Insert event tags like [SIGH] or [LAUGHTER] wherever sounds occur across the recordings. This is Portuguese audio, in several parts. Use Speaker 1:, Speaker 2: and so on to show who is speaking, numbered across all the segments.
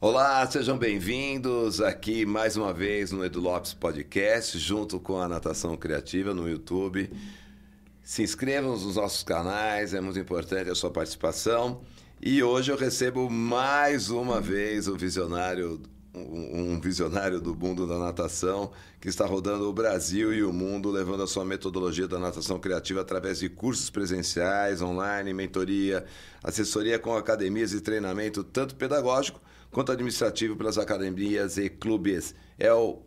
Speaker 1: Olá, sejam bem-vindos aqui mais uma vez no Edu Lopes Podcast, junto com a Natação Criativa no YouTube. Se inscrevam nos nossos canais, é muito importante a sua participação. E hoje eu recebo mais uma vez o visionário, um visionário do mundo da natação, que está rodando o Brasil e o mundo, levando a sua metodologia da natação criativa através de cursos presenciais, online, mentoria, assessoria com academias e treinamento, tanto pedagógico quanto administrativo pelas academias e clubes. É o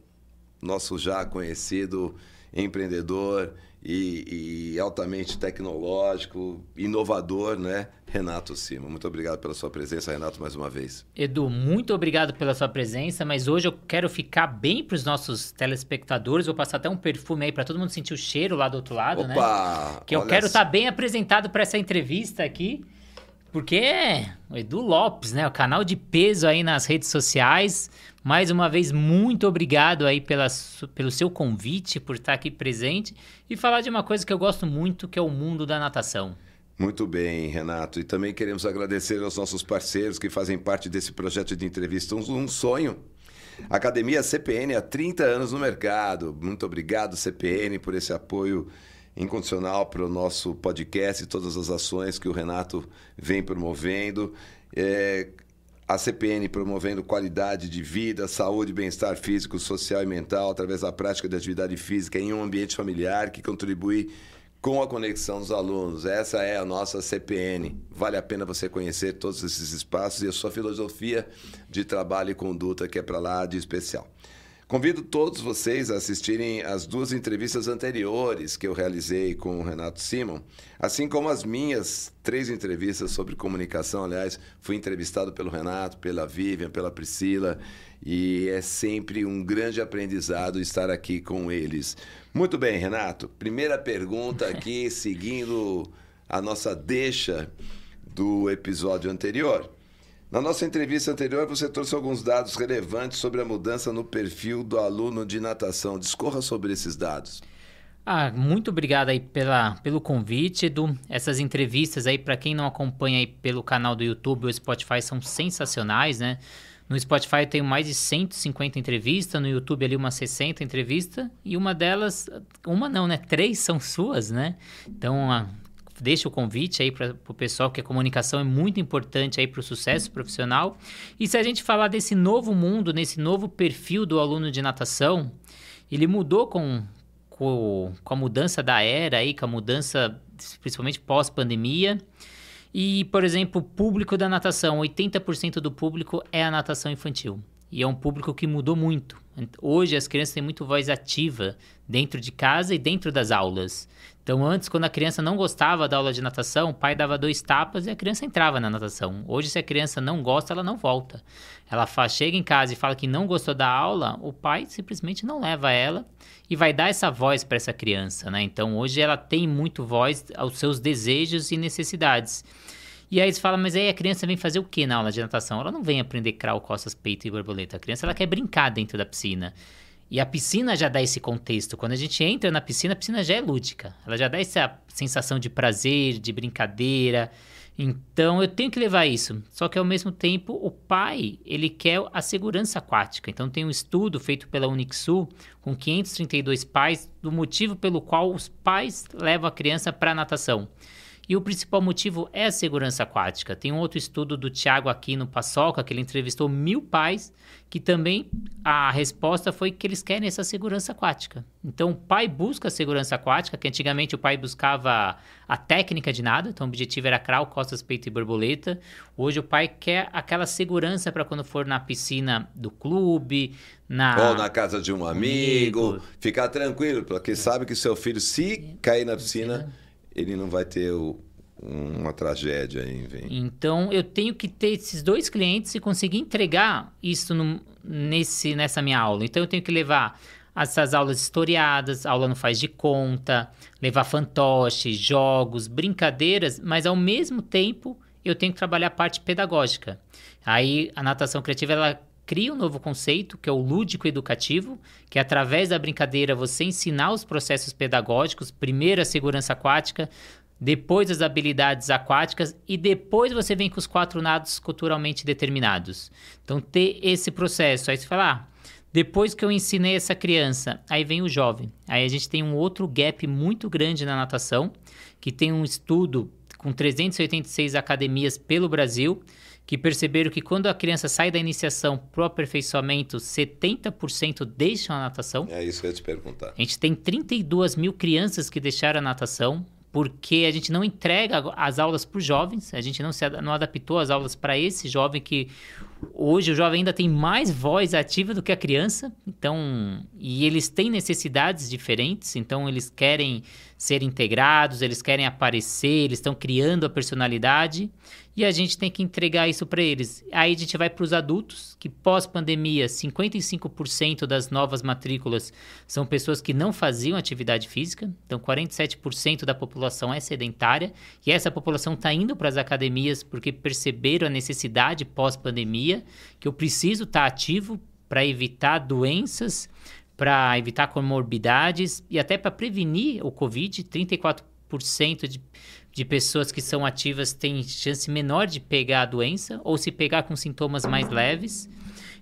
Speaker 1: nosso já conhecido empreendedor e, e, altamente tecnológico, inovador, né? Renato Sima. Muito obrigado pela sua presença, Renato, mais uma vez.
Speaker 2: Edu, muito obrigado pela sua presença, mas hoje eu quero ficar bem para os nossos telespectadores. Vou passar até um perfume aí para todo mundo sentir o cheiro lá do outro lado,
Speaker 1: Opa,
Speaker 2: né? Que eu quero estar tá bem apresentado para essa entrevista aqui. Porque é o Edu Lopes, né? O canal de peso aí nas redes sociais. Mais uma vez, muito obrigado aí pela, pelo seu convite, por estar aqui presente e falar de uma coisa que eu gosto muito, que é o mundo da natação.
Speaker 1: Muito bem, Renato. E também queremos agradecer aos nossos parceiros que fazem parte desse projeto de entrevista Um Sonho. Academia CPN há 30 anos no mercado. Muito obrigado, CPN, por esse apoio incondicional para o nosso podcast e todas as ações que o Renato vem promovendo. É, a CPN promovendo qualidade de vida, saúde, bem-estar físico, social e mental através da prática de atividade física em um ambiente familiar que contribui com a conexão dos alunos. Essa é a nossa CPN. Vale a pena você conhecer todos esses espaços e a sua filosofia de trabalho e conduta que é para lá de especial. Convido todos vocês a assistirem as duas entrevistas anteriores que eu realizei com o Renato Simon, assim como as minhas três entrevistas sobre comunicação. Aliás, fui entrevistado pelo Renato, pela Vivian, pela Priscila, e é sempre um grande aprendizado estar aqui com eles. Muito bem, Renato. Primeira pergunta aqui, [LAUGHS] seguindo a nossa deixa do episódio anterior. Na nossa entrevista anterior, você trouxe alguns dados relevantes sobre a mudança no perfil do aluno de natação. Discorra sobre esses dados.
Speaker 2: Ah, muito obrigado aí pela, pelo convite, Edu. Essas entrevistas aí, para quem não acompanha aí pelo canal do YouTube ou Spotify, são sensacionais, né? No Spotify eu tenho mais de 150 entrevistas, no YouTube ali umas 60 entrevistas, e uma delas, uma não, né? Três são suas, né? Então, deixa o convite aí para o pessoal, que a comunicação é muito importante aí para o sucesso profissional. E se a gente falar desse novo mundo, nesse novo perfil do aluno de natação, ele mudou com, com, com a mudança da era aí, com a mudança principalmente pós-pandemia. E, por exemplo, o público da natação, 80% do público é a natação infantil. E é um público que mudou muito. Hoje as crianças têm muito voz ativa dentro de casa e dentro das aulas. Então, antes, quando a criança não gostava da aula de natação, o pai dava dois tapas e a criança entrava na natação. Hoje, se a criança não gosta, ela não volta. Ela faz, chega em casa e fala que não gostou da aula, o pai simplesmente não leva ela e vai dar essa voz para essa criança, né? Então, hoje ela tem muito voz aos seus desejos e necessidades. E aí você fala, mas aí a criança vem fazer o que na aula de natação? Ela não vem aprender crawl, costas, peito e borboleta. A criança ela quer brincar dentro da piscina. E a piscina já dá esse contexto. Quando a gente entra na piscina, a piscina já é lúdica. Ela já dá essa sensação de prazer, de brincadeira. Então eu tenho que levar isso. Só que ao mesmo tempo, o pai, ele quer a segurança aquática. Então tem um estudo feito pela Unixul com 532 pais do motivo pelo qual os pais levam a criança para a natação. E o principal motivo é a segurança aquática. Tem um outro estudo do Tiago aqui no Paçoca, que ele entrevistou mil pais, que também a resposta foi que eles querem essa segurança aquática. Então, o pai busca a segurança aquática, que antigamente o pai buscava a técnica de nada, então o objetivo era crawl, costas, peito e borboleta. Hoje o pai quer aquela segurança para quando for na piscina do clube, na...
Speaker 1: Ou na casa de um amigo, amigo. ficar tranquilo, porque sabe que seu filho, se cair na piscina ele não vai ter o, uma tragédia aí. Vem.
Speaker 2: Então eu tenho que ter esses dois clientes e conseguir entregar isso no, nesse, nessa minha aula. Então eu tenho que levar essas aulas historiadas, aula não faz de conta, levar fantoches, jogos, brincadeiras, mas ao mesmo tempo eu tenho que trabalhar a parte pedagógica. Aí a natação criativa ela cria um novo conceito, que é o lúdico educativo, que é através da brincadeira você ensinar os processos pedagógicos, primeiro a segurança aquática, depois as habilidades aquáticas e depois você vem com os quatro nados culturalmente determinados. Então, ter esse processo. Aí você fala, ah, depois que eu ensinei essa criança, aí vem o jovem. Aí a gente tem um outro gap muito grande na natação, que tem um estudo com 386 academias pelo Brasil, que perceberam que quando a criança sai da iniciação para o aperfeiçoamento, 70% deixam a natação.
Speaker 1: É isso que eu ia te perguntar.
Speaker 2: A gente tem 32 mil crianças que deixaram a natação, porque a gente não entrega as aulas para os jovens, a gente não, se, não adaptou as aulas para esse jovem que hoje o jovem ainda tem mais voz ativa do que a criança, então e eles têm necessidades diferentes, então eles querem ser integrados, eles querem aparecer, eles estão criando a personalidade e a gente tem que entregar isso para eles. Aí a gente vai para os adultos, que pós-pandemia, 55% das novas matrículas são pessoas que não faziam atividade física, então 47% da população é sedentária, e essa população está indo para as academias porque perceberam a necessidade pós-pandemia, que eu preciso estar tá ativo para evitar doenças, para evitar comorbidades e até para prevenir o Covid, 34% de de pessoas que são ativas têm chance menor de pegar a doença ou se pegar com sintomas mais leves.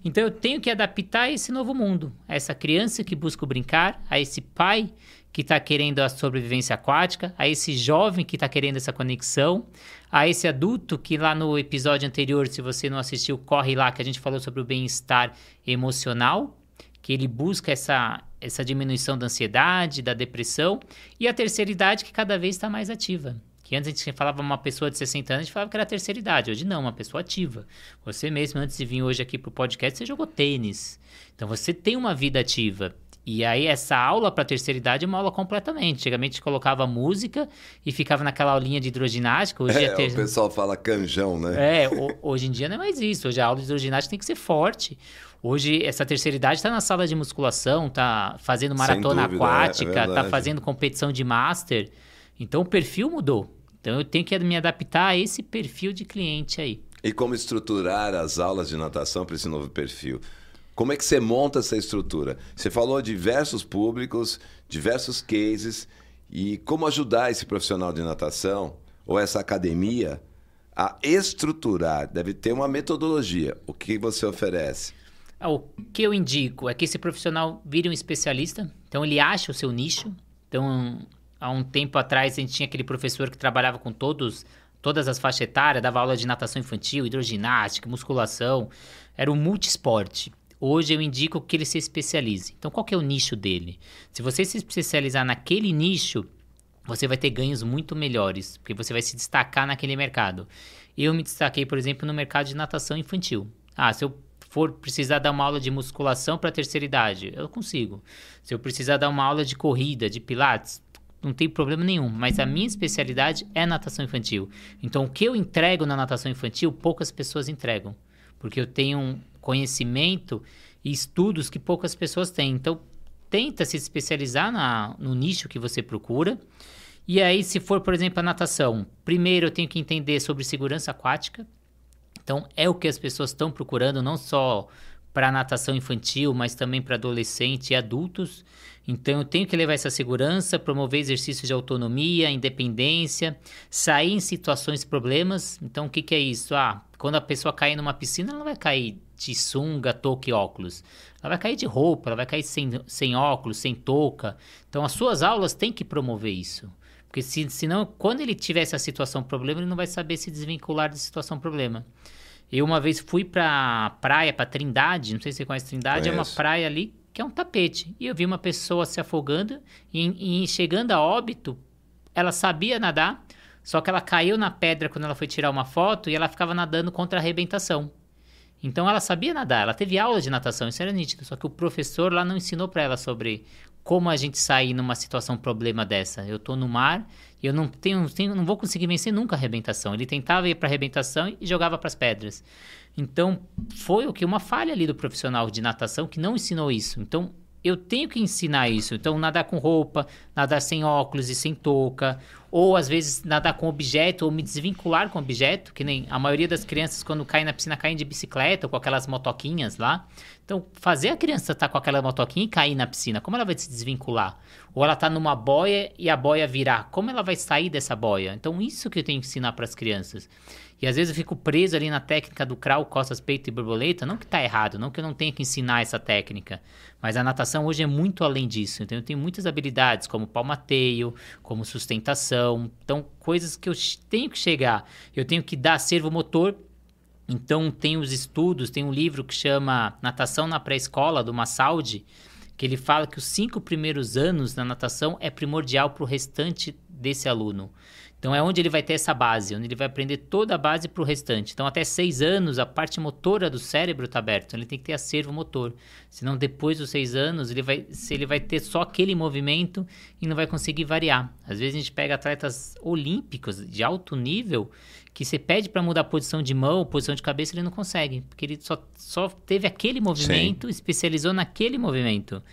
Speaker 2: Então eu tenho que adaptar a esse novo mundo, a essa criança que busca brincar, a esse pai que está querendo a sobrevivência aquática, a esse jovem que está querendo essa conexão, a esse adulto que lá no episódio anterior, se você não assistiu, corre lá que a gente falou sobre o bem-estar emocional, que ele busca essa, essa diminuição da ansiedade, da depressão, e a terceira idade que cada vez está mais ativa. Que antes a gente falava uma pessoa de 60 anos, a gente falava que era terceira idade. Hoje não, uma pessoa ativa. Você mesmo, antes de vir hoje aqui pro podcast, você jogou tênis. Então você tem uma vida ativa. E aí essa aula para terceira idade é uma aula completamente. Antigamente colocava música e ficava naquela aulinha de hidroginástica. Hoje
Speaker 1: é, é ter... o pessoal fala canjão, né?
Speaker 2: É, hoje em dia não é mais isso. Hoje a aula de hidroginástica tem que ser forte. Hoje essa terceira idade está na sala de musculação, está fazendo maratona dúvida, é, é aquática, está é fazendo competição de master. Então o perfil mudou. Então eu tenho que me adaptar a esse perfil de cliente aí.
Speaker 1: E como estruturar as aulas de natação para esse novo perfil? Como é que você monta essa estrutura? Você falou diversos públicos, diversos cases, e como ajudar esse profissional de natação ou essa academia a estruturar? Deve ter uma metodologia. O que você oferece?
Speaker 2: Ah, o que eu indico é que esse profissional vire um especialista, então ele acha o seu nicho. Então, há um tempo atrás a gente tinha aquele professor que trabalhava com todos todas as faixas etárias, dava aula de natação infantil, hidroginástica, musculação, era um multisporte. Hoje eu indico que ele se especialize. Então qual é o nicho dele? Se você se especializar naquele nicho, você vai ter ganhos muito melhores, porque você vai se destacar naquele mercado. Eu me destaquei, por exemplo, no mercado de natação infantil. Ah, se eu for precisar dar uma aula de musculação para a terceira idade, eu consigo. Se eu precisar dar uma aula de corrida, de pilates, não tem problema nenhum, mas a minha especialidade é natação infantil. Então, o que eu entrego na natação infantil, poucas pessoas entregam, porque eu tenho conhecimento e estudos que poucas pessoas têm. Então, tenta se especializar na, no nicho que você procura. E aí, se for, por exemplo, a natação, primeiro eu tenho que entender sobre segurança aquática. Então, é o que as pessoas estão procurando, não só para natação infantil, mas também para adolescente e adultos. Então eu tenho que levar essa segurança, promover exercícios de autonomia, independência, sair em situações problemas. Então o que, que é isso? Ah, quando a pessoa cair numa piscina, ela não vai cair de sunga, touca e óculos. Ela vai cair de roupa, ela vai cair sem, sem óculos, sem touca. Então as suas aulas têm que promover isso. Porque se, senão, quando ele tiver essa situação problema, ele não vai saber se desvincular da situação problema. Eu uma vez fui pra praia, pra Trindade, não sei se você conhece Trindade, Conheço. é uma praia ali que é um tapete. E eu vi uma pessoa se afogando e, e chegando a óbito, ela sabia nadar, só que ela caiu na pedra quando ela foi tirar uma foto e ela ficava nadando contra a arrebentação. Então ela sabia nadar, ela teve aula de natação, isso era nítido, só que o professor lá não ensinou para ela sobre como a gente sair numa situação problema dessa. Eu tô no mar eu não tenho, tenho não vou conseguir vencer nunca a arrebentação. Ele tentava ir para a arrebentação e jogava para as pedras. Então, foi o que uma falha ali do profissional de natação que não ensinou isso. Então, eu tenho que ensinar isso. Então, nadar com roupa, nadar sem óculos e sem touca, ou às vezes nadar com objeto, ou me desvincular com objeto, que nem a maioria das crianças, quando caem na piscina, caem de bicicleta ou com aquelas motoquinhas lá. Então, fazer a criança estar tá com aquela motoquinha e cair na piscina, como ela vai se desvincular? Ou ela está numa boia e a boia virar, como ela vai sair dessa boia? Então, isso que eu tenho que ensinar para as crianças. E às vezes eu fico preso ali na técnica do crawl, costas, peito e borboleta. Não que está errado, não que eu não tenha que ensinar essa técnica. Mas a natação hoje é muito além disso. Então eu tenho muitas habilidades, como palmateio, como sustentação. Então, coisas que eu tenho que chegar. Eu tenho que dar servo motor. Então, tem os estudos, tem um livro que chama Natação na Pré-Escola, do Massaldi, que ele fala que os cinco primeiros anos na natação é primordial para o restante desse aluno. Então é onde ele vai ter essa base, onde ele vai aprender toda a base para o restante. Então até seis anos a parte motora do cérebro está aberta, então ele tem que ter acervo motor. Senão depois dos seis anos ele vai, se ele vai ter só aquele movimento e não vai conseguir variar. Às vezes a gente pega atletas olímpicos de alto nível que você pede para mudar a posição de mão, posição de cabeça, ele não consegue, porque ele só, só teve aquele movimento, Sim. especializou naquele movimento.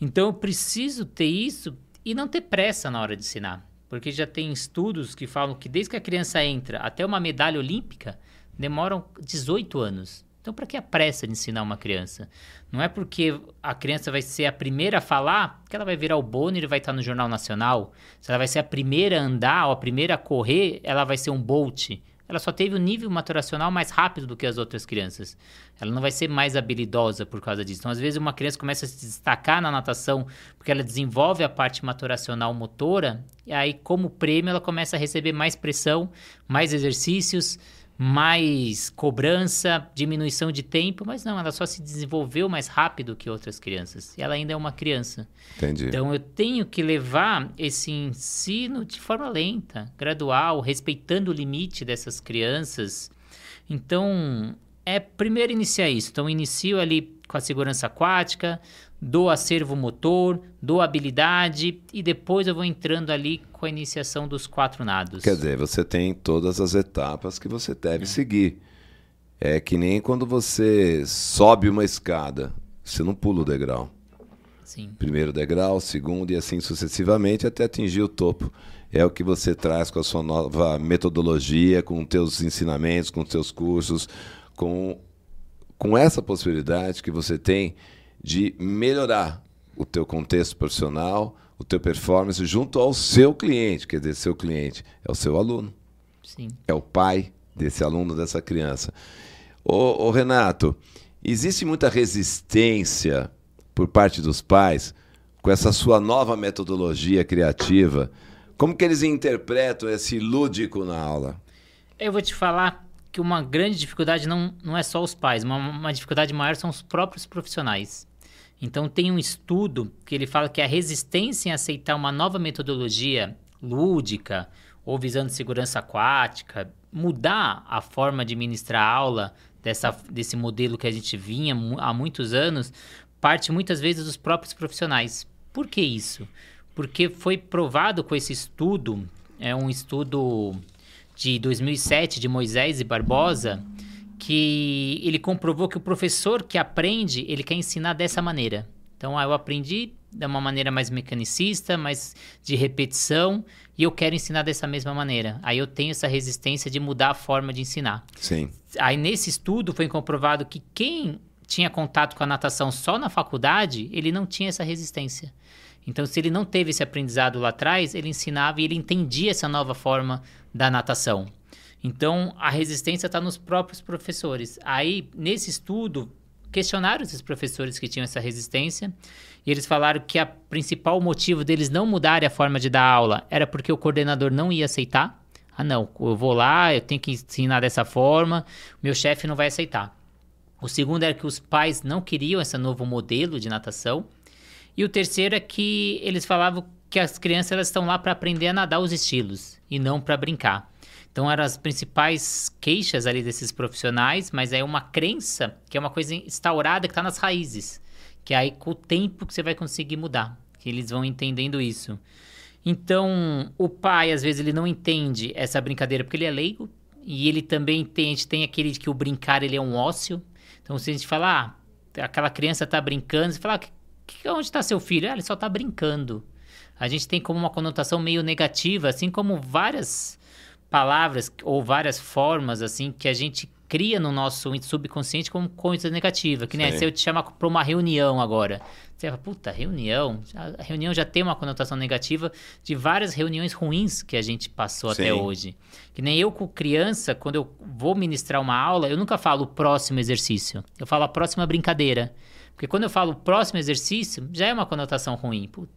Speaker 2: Então eu preciso ter isso e não ter pressa na hora de ensinar. Porque já tem estudos que falam que desde que a criança entra até uma medalha olímpica, demoram 18 anos. Então, para que a pressa de ensinar uma criança? Não é porque a criança vai ser a primeira a falar que ela vai virar o Bonner e vai estar no Jornal Nacional. Se ela vai ser a primeira a andar ou a primeira a correr, ela vai ser um Bolt ela só teve o um nível maturacional mais rápido do que as outras crianças. Ela não vai ser mais habilidosa por causa disso. Então, às vezes, uma criança começa a se destacar na natação porque ela desenvolve a parte maturacional motora, e aí, como prêmio, ela começa a receber mais pressão, mais exercícios, mais cobrança, diminuição de tempo, mas não, ela só se desenvolveu mais rápido que outras crianças. E ela ainda é uma criança.
Speaker 1: Entendi.
Speaker 2: Então eu tenho que levar esse ensino de forma lenta, gradual, respeitando o limite dessas crianças. Então, é primeiro iniciar isso. Então, inicio ali com a segurança aquática, do acervo motor, do habilidade e depois eu vou entrando ali com a iniciação dos quatro nados.
Speaker 1: Quer dizer, você tem todas as etapas que você deve é. seguir. É que nem quando você sobe uma escada, você não pula o degrau.
Speaker 2: Sim.
Speaker 1: Primeiro degrau, segundo e assim sucessivamente até atingir o topo. É o que você traz com a sua nova metodologia, com os teus ensinamentos, com os teus cursos, com, com essa possibilidade que você tem de melhorar o teu contexto profissional, o teu performance junto ao seu cliente, quer dizer, seu cliente é o seu aluno.
Speaker 2: Sim.
Speaker 1: É o pai desse aluno, dessa criança. Ô, ô Renato, existe muita resistência por parte dos pais com essa sua nova metodologia criativa. Como que eles interpretam esse lúdico na aula?
Speaker 2: Eu vou te falar que uma grande dificuldade não, não é só os pais, uma, uma dificuldade maior são os próprios profissionais. Então tem um estudo que ele fala que a resistência em aceitar uma nova metodologia lúdica ou visando segurança aquática, mudar a forma de ministrar aula dessa, desse modelo que a gente vinha há muitos anos, parte muitas vezes dos próprios profissionais. Por que isso? Porque foi provado com esse estudo, é um estudo de 2007 de Moisés e Barbosa, que ele comprovou que o professor que aprende, ele quer ensinar dessa maneira. Então, ah, eu aprendi de uma maneira mais mecanicista, mais de repetição, e eu quero ensinar dessa mesma maneira. Aí eu tenho essa resistência de mudar a forma de ensinar.
Speaker 1: Sim.
Speaker 2: Aí nesse estudo foi comprovado que quem tinha contato com a natação só na faculdade, ele não tinha essa resistência. Então, se ele não teve esse aprendizado lá atrás, ele ensinava e ele entendia essa nova forma da natação. Então, a resistência está nos próprios professores. Aí, nesse estudo, questionaram esses professores que tinham essa resistência e eles falaram que o principal motivo deles não mudarem a forma de dar aula era porque o coordenador não ia aceitar. Ah, não, eu vou lá, eu tenho que ensinar dessa forma, meu chefe não vai aceitar. O segundo era que os pais não queriam esse novo modelo de natação. E o terceiro é que eles falavam que as crianças elas estão lá para aprender a nadar os estilos e não para brincar. Então eram as principais queixas ali desses profissionais, mas é uma crença que é uma coisa instaurada que está nas raízes, que é aí com o tempo que você vai conseguir mudar, que eles vão entendendo isso. Então o pai às vezes ele não entende essa brincadeira porque ele é leigo e ele também tem, a gente tem aquele que o brincar ele é um ócio. Então se a gente falar, ah, aquela criança está brincando, você fala, ah, onde está seu filho? Ah, ele só está brincando. A gente tem como uma conotação meio negativa, assim como várias palavras ou várias formas assim que a gente cria no nosso subconsciente como coisa negativa. Que nem se eu te chamar para uma reunião agora. Você fala, puta, reunião? A reunião já tem uma conotação negativa de várias reuniões ruins que a gente passou Sim. até hoje. Que nem eu com criança, quando eu vou ministrar uma aula, eu nunca falo o próximo exercício. Eu falo a próxima brincadeira. Porque quando eu falo próximo exercício, já é uma conotação ruim. Puta,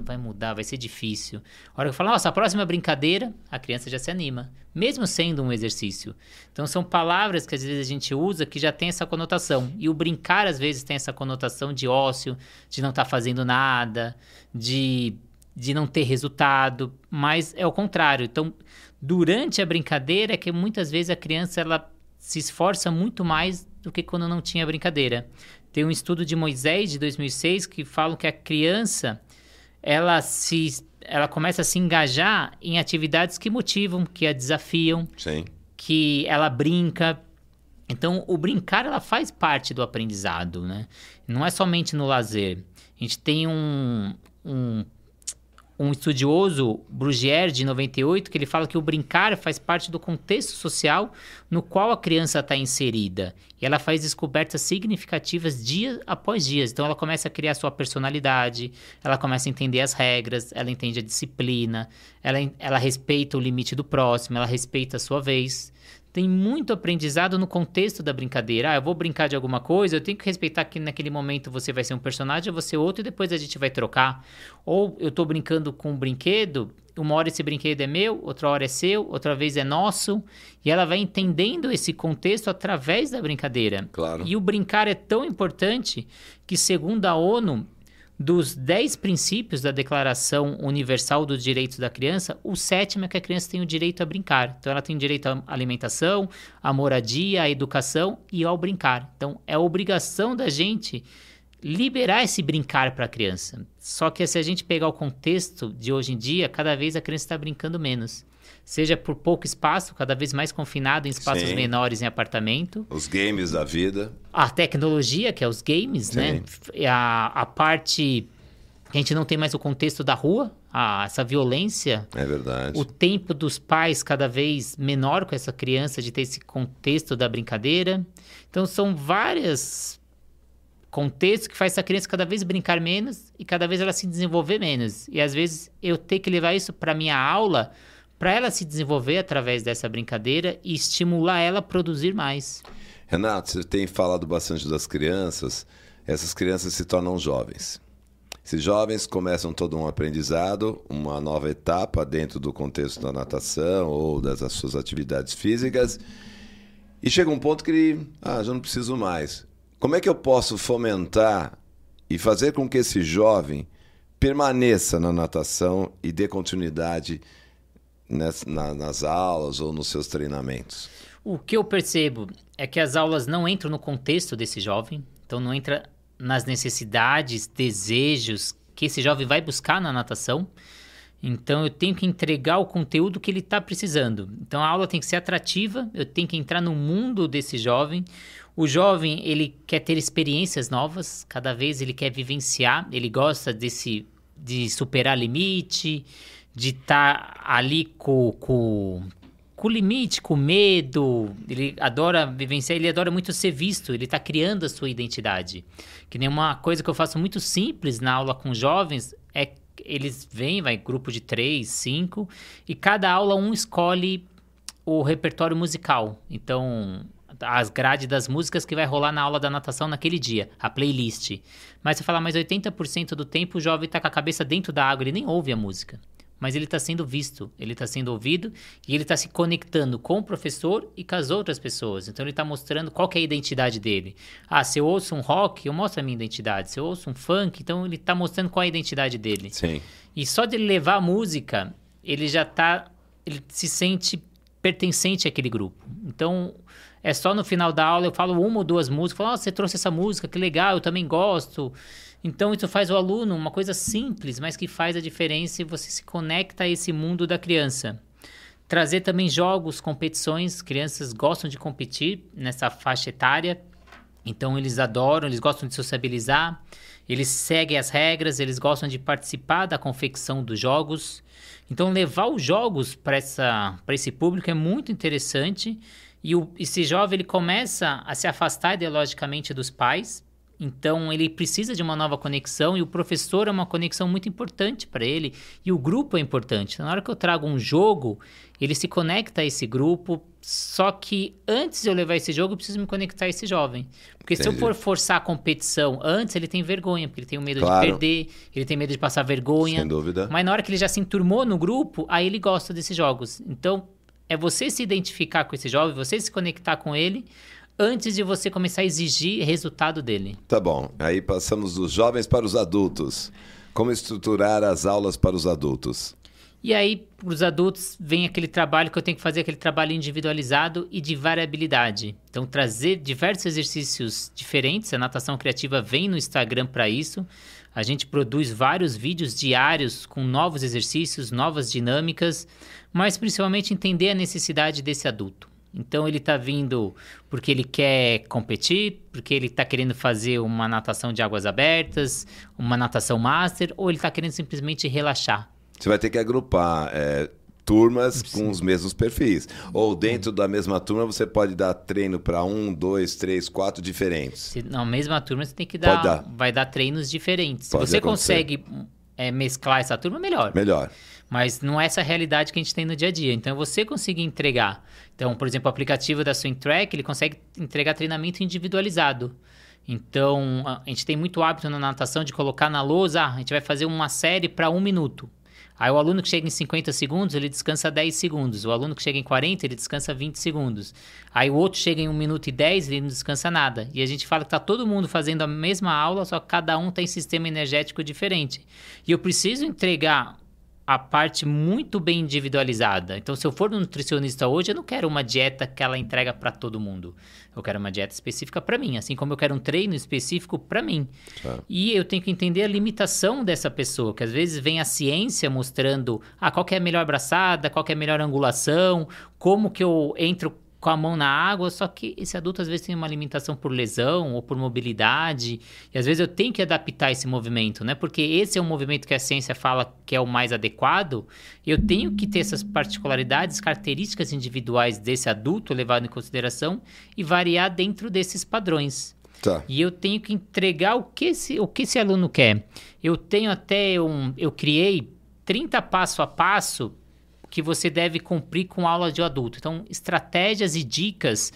Speaker 2: vai mudar, vai ser difícil. A hora que eu falo, nossa, a próxima brincadeira, a criança já se anima, mesmo sendo um exercício. Então são palavras que às vezes a gente usa que já tem essa conotação. E o brincar às vezes tem essa conotação de ócio, de não estar tá fazendo nada, de, de não ter resultado, mas é o contrário. Então, durante a brincadeira é que muitas vezes a criança ela se esforça muito mais do que quando não tinha brincadeira. Tem um estudo de Moisés de 2006 que fala que a criança ela se ela começa a se engajar em atividades que motivam, que a desafiam,
Speaker 1: Sim.
Speaker 2: que ela brinca. Então, o brincar ela faz parte do aprendizado, né? Não é somente no lazer. A gente tem um, um um estudioso, Brugier, de 98, que ele fala que o brincar faz parte do contexto social no qual a criança está inserida. E ela faz descobertas significativas dia após dia. Então ela começa a criar sua personalidade, ela começa a entender as regras, ela entende a disciplina, ela, ela respeita o limite do próximo, ela respeita a sua vez tem muito aprendizado no contexto da brincadeira. Ah, eu vou brincar de alguma coisa, eu tenho que respeitar que naquele momento você vai ser um personagem, eu vou ser outro e depois a gente vai trocar. Ou eu estou brincando com um brinquedo, uma hora esse brinquedo é meu, outra hora é seu, outra vez é nosso, e ela vai entendendo esse contexto através da brincadeira.
Speaker 1: Claro.
Speaker 2: E o brincar é tão importante que, segundo a ONU, dos dez princípios da Declaração Universal dos Direitos da Criança, o sétimo é que a criança tem o direito a brincar. Então, ela tem direito à alimentação, à moradia, à educação e ao brincar. Então, é obrigação da gente liberar esse brincar para a criança. Só que se a gente pegar o contexto de hoje em dia, cada vez a criança está brincando menos seja por pouco espaço, cada vez mais confinado em espaços Sim. menores em apartamento.
Speaker 1: Os games da vida.
Speaker 2: A tecnologia, que é os games, né? Sim. né? A, a parte que a gente não tem mais o contexto da rua, a, essa violência.
Speaker 1: É verdade.
Speaker 2: O tempo dos pais cada vez menor com essa criança de ter esse contexto da brincadeira. Então são várias contextos que faz essa criança cada vez brincar menos e cada vez ela se desenvolver menos. E às vezes eu ter que levar isso para minha aula para ela se desenvolver através dessa brincadeira e estimular ela a produzir mais.
Speaker 1: Renato, você tem falado bastante das crianças. Essas crianças se tornam jovens. Esses jovens começam todo um aprendizado, uma nova etapa dentro do contexto da natação ou das suas atividades físicas. E chega um ponto que ele, ah, já não preciso mais. Como é que eu posso fomentar e fazer com que esse jovem permaneça na natação e dê continuidade nas, na, nas aulas ou nos seus treinamentos?
Speaker 2: O que eu percebo é que as aulas não entram no contexto desse jovem, então não entra nas necessidades, desejos que esse jovem vai buscar na natação. Então eu tenho que entregar o conteúdo que ele está precisando. Então a aula tem que ser atrativa, eu tenho que entrar no mundo desse jovem. O jovem ele quer ter experiências novas, cada vez ele quer vivenciar, ele gosta desse de superar limite, de estar tá ali com, com, com o limite, com medo. Ele adora vivenciar, ele adora muito ser visto, ele está criando a sua identidade. Que nem uma coisa que eu faço muito simples na aula com jovens é eles vêm, vai grupo de três, cinco, e cada aula um escolhe o repertório musical. Então, as grades das músicas que vai rolar na aula da natação naquele dia, a playlist. Mas você fala, mas 80% do tempo o jovem está com a cabeça dentro da água, ele nem ouve a música mas ele está sendo visto, ele está sendo ouvido e ele está se conectando com o professor e com as outras pessoas. Então ele está mostrando qual é a identidade dele. Ah, se eu ouço um rock, eu mostro a minha identidade. Se eu ouço um funk, então ele está mostrando qual é a identidade dele.
Speaker 1: Sim.
Speaker 2: E só de ele levar a música, ele já está, ele se sente pertencente àquele grupo. Então é só no final da aula eu falo uma ou duas músicas, falo, você trouxe essa música, que legal, eu também gosto. Então, isso faz o aluno uma coisa simples, mas que faz a diferença e você se conecta a esse mundo da criança. Trazer também jogos, competições, crianças gostam de competir nessa faixa etária. Então eles adoram, eles gostam de sociabilizar, eles seguem as regras, eles gostam de participar da confecção dos jogos. Então levar os jogos para esse público é muito interessante e o, esse jovem ele começa a se afastar ideologicamente dos pais então ele precisa de uma nova conexão e o professor é uma conexão muito importante para ele e o grupo é importante. Então, na hora que eu trago um jogo, ele se conecta a esse grupo. Só que antes de eu levar esse jogo, eu preciso me conectar a esse jovem. Porque Entendi. se eu for forçar a competição antes, ele tem vergonha, porque ele tem medo claro. de perder, ele tem medo de passar vergonha.
Speaker 1: Sem dúvida.
Speaker 2: Mas na hora que ele já se enturmou no grupo, aí ele gosta desses jogos. Então, é você se identificar com esse jovem, você se conectar com ele antes de você começar a exigir resultado dele.
Speaker 1: Tá bom. Aí passamos dos jovens para os adultos. Como estruturar as aulas para os adultos?
Speaker 2: E aí, para os adultos, vem aquele trabalho que eu tenho que fazer, aquele trabalho individualizado e de variabilidade. Então, trazer diversos exercícios diferentes. A natação criativa vem no Instagram para isso. A gente produz vários vídeos diários com novos exercícios, novas dinâmicas, mas principalmente entender a necessidade desse adulto. Então ele está vindo porque ele quer competir, porque ele está querendo fazer uma natação de águas abertas, uma natação master, ou ele está querendo simplesmente relaxar.
Speaker 1: Você vai ter que agrupar é, turmas Sim. com os mesmos perfis. Ou dentro da mesma turma você pode dar treino para um, dois, três, quatro diferentes.
Speaker 2: Se, na mesma turma você tem que dar, dar. vai dar treinos diferentes. Pode Se você acontecer. consegue é, mesclar essa turma, melhor.
Speaker 1: Melhor.
Speaker 2: Mas não é essa a realidade que a gente tem no dia a dia. Então, você conseguir entregar. Então, por exemplo, o aplicativo da Swing Track, ele consegue entregar treinamento individualizado. Então, a gente tem muito hábito na natação de colocar na lousa, ah, a gente vai fazer uma série para um minuto. Aí o aluno que chega em 50 segundos, ele descansa 10 segundos. O aluno que chega em 40, ele descansa 20 segundos. Aí o outro chega em 1 minuto e 10, ele não descansa nada. E a gente fala que está todo mundo fazendo a mesma aula, só que cada um tem sistema energético diferente. E eu preciso entregar a parte muito bem individualizada. Então, se eu for um nutricionista hoje, eu não quero uma dieta que ela entrega para todo mundo. Eu quero uma dieta específica para mim, assim como eu quero um treino específico para mim. Tá. E eu tenho que entender a limitação dessa pessoa, que às vezes vem a ciência mostrando ah, qual é a melhor abraçada, qual é a melhor angulação, como que eu entro com a mão na água, só que esse adulto às vezes tem uma limitação por lesão ou por mobilidade, e às vezes eu tenho que adaptar esse movimento, né? Porque esse é um movimento que a ciência fala que é o mais adequado, eu tenho que ter essas particularidades, características individuais desse adulto levado em consideração e variar dentro desses padrões. Tá. E eu tenho que entregar o que esse, o que esse aluno quer. Eu tenho até um. Eu criei 30 passo a passo que você deve cumprir com aula de adulto. Então, estratégias e dicas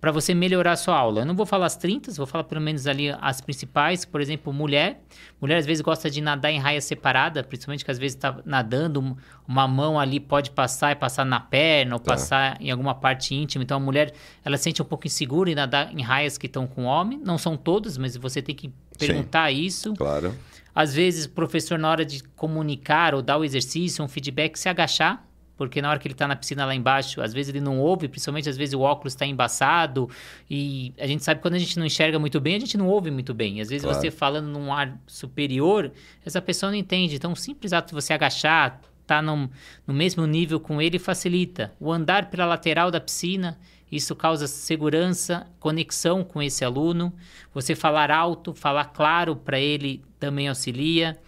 Speaker 2: para você melhorar a sua aula. Eu não vou falar as 30, vou falar pelo menos ali as principais. Por exemplo, mulher. Mulher às vezes gosta de nadar em raia separada, principalmente que às vezes está nadando, uma mão ali pode passar e passar na perna ou tá. passar em alguma parte íntima. Então a mulher ela se sente um pouco insegura em nadar em raias que estão com homem. Não são todas, mas você tem que perguntar Sim, isso.
Speaker 1: Claro.
Speaker 2: Às vezes o professor, na hora de comunicar ou dar o exercício, um feedback, se agachar porque na hora que ele está na piscina lá embaixo, às vezes ele não ouve, principalmente às vezes o óculos está embaçado, e a gente sabe que quando a gente não enxerga muito bem, a gente não ouve muito bem. Às vezes claro. você falando num ar superior, essa pessoa não entende. Então, o simples ato de você agachar, tá no, no mesmo nível com ele facilita. O andar pela lateral da piscina, isso causa segurança, conexão com esse aluno. Você falar alto, falar claro para ele também auxilia.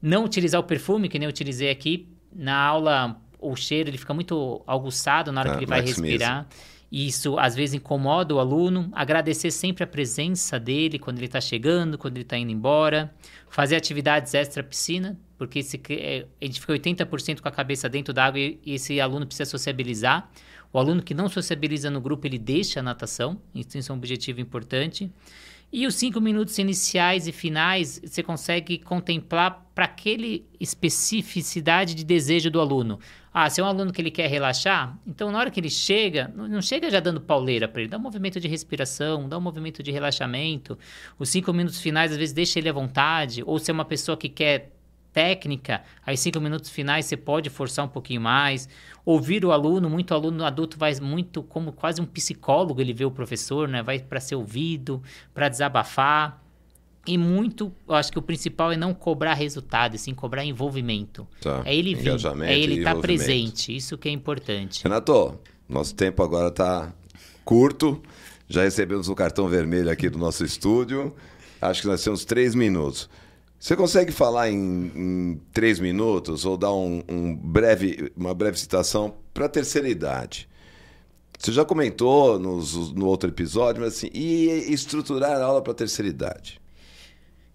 Speaker 2: Não utilizar o perfume, que nem eu utilizei aqui. Na aula o cheiro ele fica muito aguçado na hora que ele vai respirar. E isso às vezes incomoda o aluno. Agradecer sempre a presença dele quando ele está chegando, quando ele está indo embora. Fazer atividades extra piscina, porque esse, é, a gente fica 80% com a cabeça dentro da água e, e esse aluno precisa sociabilizar. O aluno que não sociabiliza no grupo, ele deixa a natação. Isso é um objetivo importante. E os cinco minutos iniciais e finais você consegue contemplar para aquele especificidade de desejo do aluno. Ah, se é um aluno que ele quer relaxar, então na hora que ele chega, não chega já dando pauleira para ele, dá um movimento de respiração, dá um movimento de relaxamento. Os cinco minutos finais às vezes deixa ele à vontade. Ou se é uma pessoa que quer técnica, aí cinco minutos finais você pode forçar um pouquinho mais. Ouvir o aluno, muito aluno adulto vai muito como quase um psicólogo, ele vê o professor, né? Vai para ser ouvido, para desabafar. E muito, acho que o principal é não cobrar resultado, sim cobrar envolvimento. Tá. É ele vir, é ele estar tá presente, isso que é importante.
Speaker 1: Renato, nosso tempo agora está curto. Já recebemos o cartão vermelho aqui do nosso estúdio. Acho que nós temos três minutos. Você consegue falar em, em três minutos ou dar um, um breve, uma breve citação para a terceira idade? Você já comentou nos, no outro episódio, mas assim, e estruturar a aula para a terceira idade?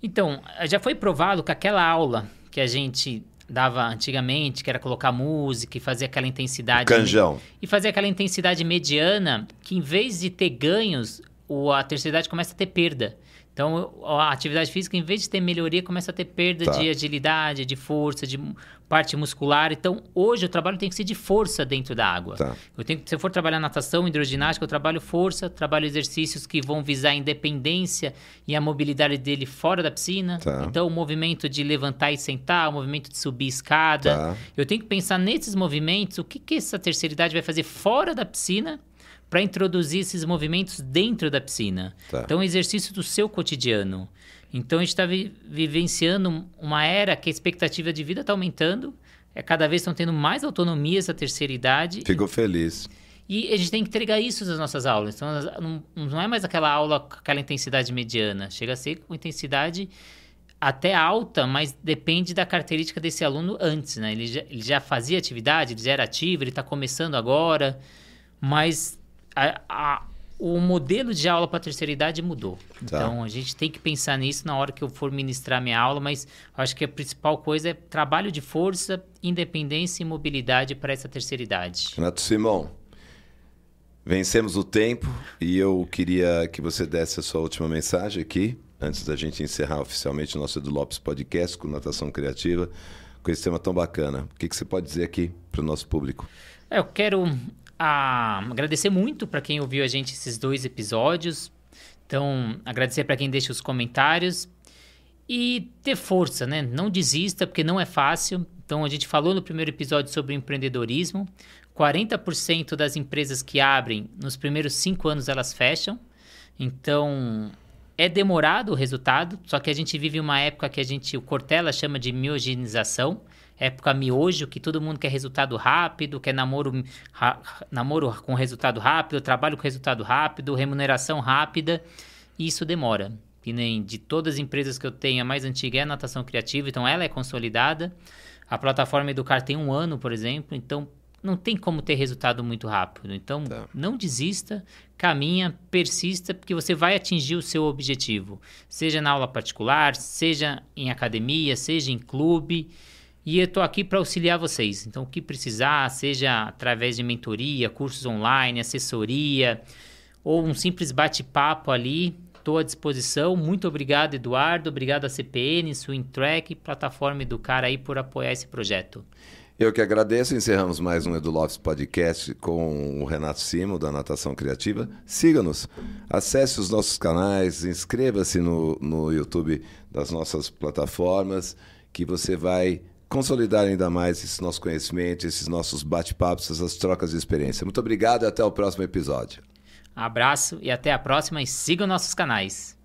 Speaker 2: Então, já foi provado que aquela aula que a gente dava antigamente, que era colocar música e fazer aquela intensidade.
Speaker 1: Canjão.
Speaker 2: E fazer aquela intensidade mediana, que em vez de ter ganhos, a terceira idade começa a ter perda. Então, a atividade física, em vez de ter melhoria, começa a ter perda tá. de agilidade, de força, de parte muscular. Então, hoje o trabalho tem que ser de força dentro da água. Tá. Eu tenho, se eu for trabalhar natação, hidroginástica, eu trabalho força, trabalho exercícios que vão visar a independência e a mobilidade dele fora da piscina. Tá. Então, o movimento de levantar e sentar, o movimento de subir escada. Tá. Eu tenho que pensar nesses movimentos, o que, que essa terceira idade vai fazer fora da piscina para introduzir esses movimentos dentro da piscina. Tá. Então, é um exercício do seu cotidiano. Então, a gente está vi vivenciando uma era que a expectativa de vida está aumentando, é, cada vez estão tendo mais autonomia essa terceira idade.
Speaker 1: Fico feliz.
Speaker 2: E a gente tem que entregar isso nas nossas aulas. Então, não, não é mais aquela aula com aquela intensidade mediana. Chega a ser com intensidade até alta, mas depende da característica desse aluno antes, né? Ele já, ele já fazia atividade, ele já era ativo, ele está começando agora, mas a, a, o modelo de aula para a terceira idade mudou. Tá. Então a gente tem que pensar nisso na hora que eu for ministrar minha aula, mas acho que a principal coisa é trabalho de força, independência e mobilidade para essa terceira idade.
Speaker 1: Renato Simão, vencemos o tempo e eu queria que você desse a sua última mensagem aqui, antes da gente encerrar oficialmente o nosso Edu Lopes Podcast com Natação Criativa, com esse tema tão bacana. O que, que você pode dizer aqui para o nosso público?
Speaker 2: É, eu quero a agradecer muito para quem ouviu a gente esses dois episódios. Então, agradecer para quem deixa os comentários e ter força, né? Não desista, porque não é fácil. Então, a gente falou no primeiro episódio sobre empreendedorismo. 40% das empresas que abrem, nos primeiros cinco anos, elas fecham. Então, é demorado o resultado, só que a gente vive uma época que a gente, o Cortella chama de miogenização época miojo, que todo mundo quer resultado rápido, quer namoro, ra, namoro com resultado rápido, trabalho com resultado rápido, remuneração rápida, e isso demora. E nem de todas as empresas que eu tenho, a mais antiga é a natação criativa, então ela é consolidada. A plataforma Educar tem um ano, por exemplo, então não tem como ter resultado muito rápido. Então, tá. não desista, caminha, persista, porque você vai atingir o seu objetivo. Seja na aula particular, seja em academia, seja em clube. E eu estou aqui para auxiliar vocês. Então, o que precisar, seja através de mentoria, cursos online, assessoria ou um simples bate-papo ali, estou à disposição. Muito obrigado, Eduardo. Obrigado a CPN, Swing Track, plataforma Educar aí por apoiar esse projeto.
Speaker 1: Eu que agradeço. Encerramos mais um Edu Podcast com o Renato Simo, da Natação Criativa. Siga-nos, acesse os nossos canais, inscreva-se no, no YouTube das nossas plataformas, que você vai consolidar ainda mais esse nosso conhecimento, esses nossos bate-papos, essas trocas de experiência. Muito obrigado e até o próximo episódio.
Speaker 2: Abraço e até a próxima e sigam nossos canais.